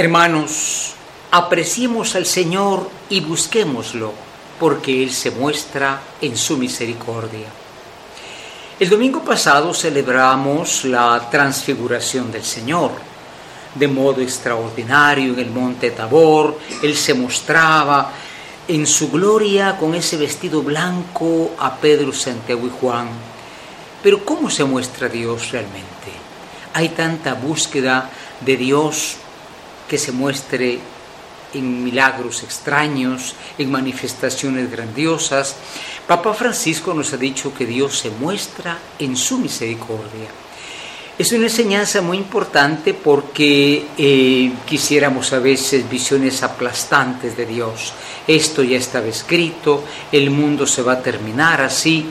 Hermanos, apreciemos al Señor y busquémoslo, porque Él se muestra en su misericordia. El domingo pasado celebramos la transfiguración del Señor. De modo extraordinario en el monte Tabor, Él se mostraba en su gloria con ese vestido blanco a Pedro, Santiago y Juan. Pero ¿cómo se muestra Dios realmente? Hay tanta búsqueda de Dios que se muestre en milagros extraños, en manifestaciones grandiosas. Papa Francisco nos ha dicho que Dios se muestra en su misericordia. Es una enseñanza muy importante porque eh, quisiéramos a veces visiones aplastantes de Dios. Esto ya estaba escrito, el mundo se va a terminar así.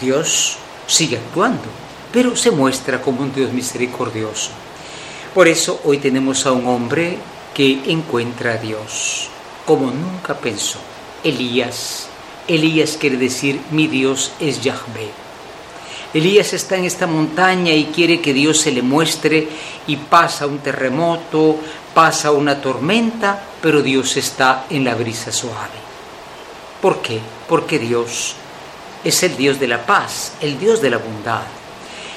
Dios sigue actuando, pero se muestra como un Dios misericordioso. Por eso hoy tenemos a un hombre que encuentra a Dios como nunca pensó. Elías. Elías quiere decir mi Dios es Yahvé. Elías está en esta montaña y quiere que Dios se le muestre y pasa un terremoto, pasa una tormenta, pero Dios está en la brisa suave. ¿Por qué? Porque Dios es el Dios de la paz, el Dios de la bondad.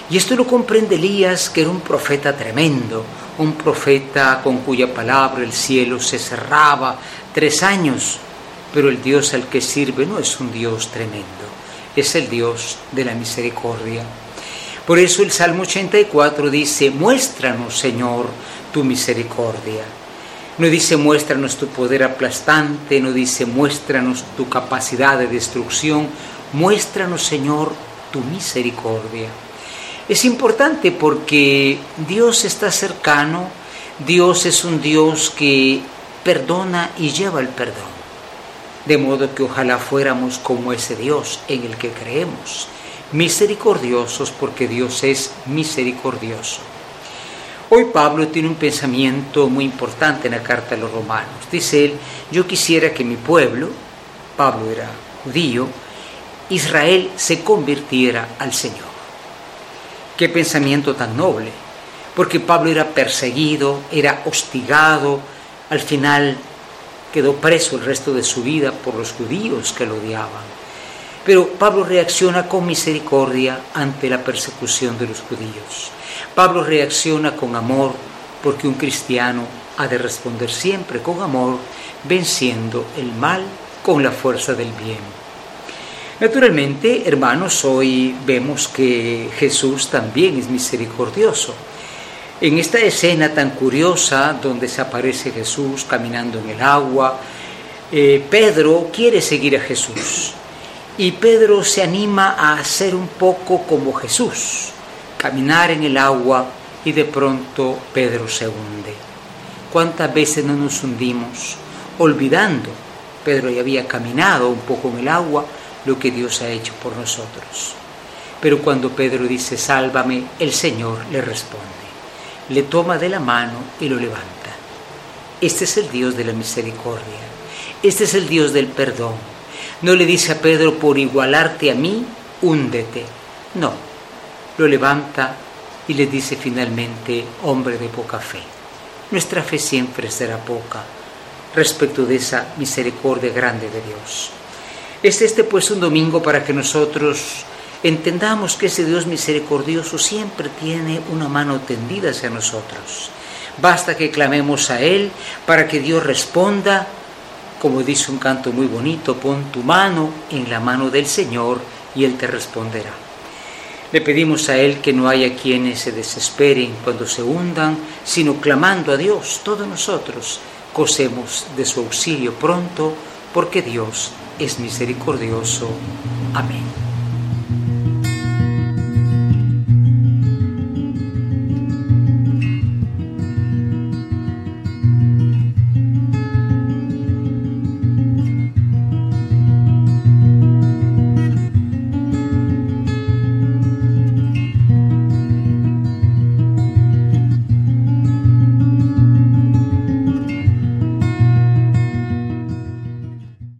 Y esto lo comprende Elías, que era un profeta tremendo, un profeta con cuya palabra el cielo se cerraba tres años, pero el Dios al que sirve no es un Dios tremendo es el Dios de la misericordia. Por eso el Salmo 84 dice, muéstranos, Señor, tu misericordia. No dice muéstranos tu poder aplastante, no dice muéstranos tu capacidad de destrucción, muéstranos, Señor, tu misericordia. Es importante porque Dios está cercano, Dios es un Dios que perdona y lleva el perdón de modo que ojalá fuéramos como ese Dios en el que creemos, misericordiosos porque Dios es misericordioso. Hoy Pablo tiene un pensamiento muy importante en la carta a los romanos. Dice él, yo quisiera que mi pueblo, Pablo era judío, Israel se convirtiera al Señor. Qué pensamiento tan noble, porque Pablo era perseguido, era hostigado, al final quedó preso el resto de su vida por los judíos que lo odiaban. Pero Pablo reacciona con misericordia ante la persecución de los judíos. Pablo reacciona con amor porque un cristiano ha de responder siempre con amor, venciendo el mal con la fuerza del bien. Naturalmente, hermanos, hoy vemos que Jesús también es misericordioso. En esta escena tan curiosa donde se aparece Jesús caminando en el agua, eh, Pedro quiere seguir a Jesús y Pedro se anima a hacer un poco como Jesús, caminar en el agua y de pronto Pedro se hunde. ¿Cuántas veces no nos hundimos olvidando? Pedro ya había caminado un poco en el agua, lo que Dios ha hecho por nosotros. Pero cuando Pedro dice, sálvame, el Señor le responde le toma de la mano y lo levanta. Este es el Dios de la misericordia. Este es el Dios del perdón. No le dice a Pedro, por igualarte a mí, húndete. No, lo levanta y le dice finalmente, hombre de poca fe. Nuestra fe siempre será poca respecto de esa misericordia grande de Dios. Es este pues un domingo para que nosotros entendamos que ese Dios misericordioso siempre tiene una mano tendida hacia nosotros. Basta que clamemos a Él para que Dios responda, como dice un canto muy bonito, pon tu mano en la mano del Señor y Él te responderá. Le pedimos a Él que no haya quienes se desesperen cuando se hundan, sino clamando a Dios, todos nosotros cosemos de su auxilio pronto, porque Dios es misericordioso. Amén.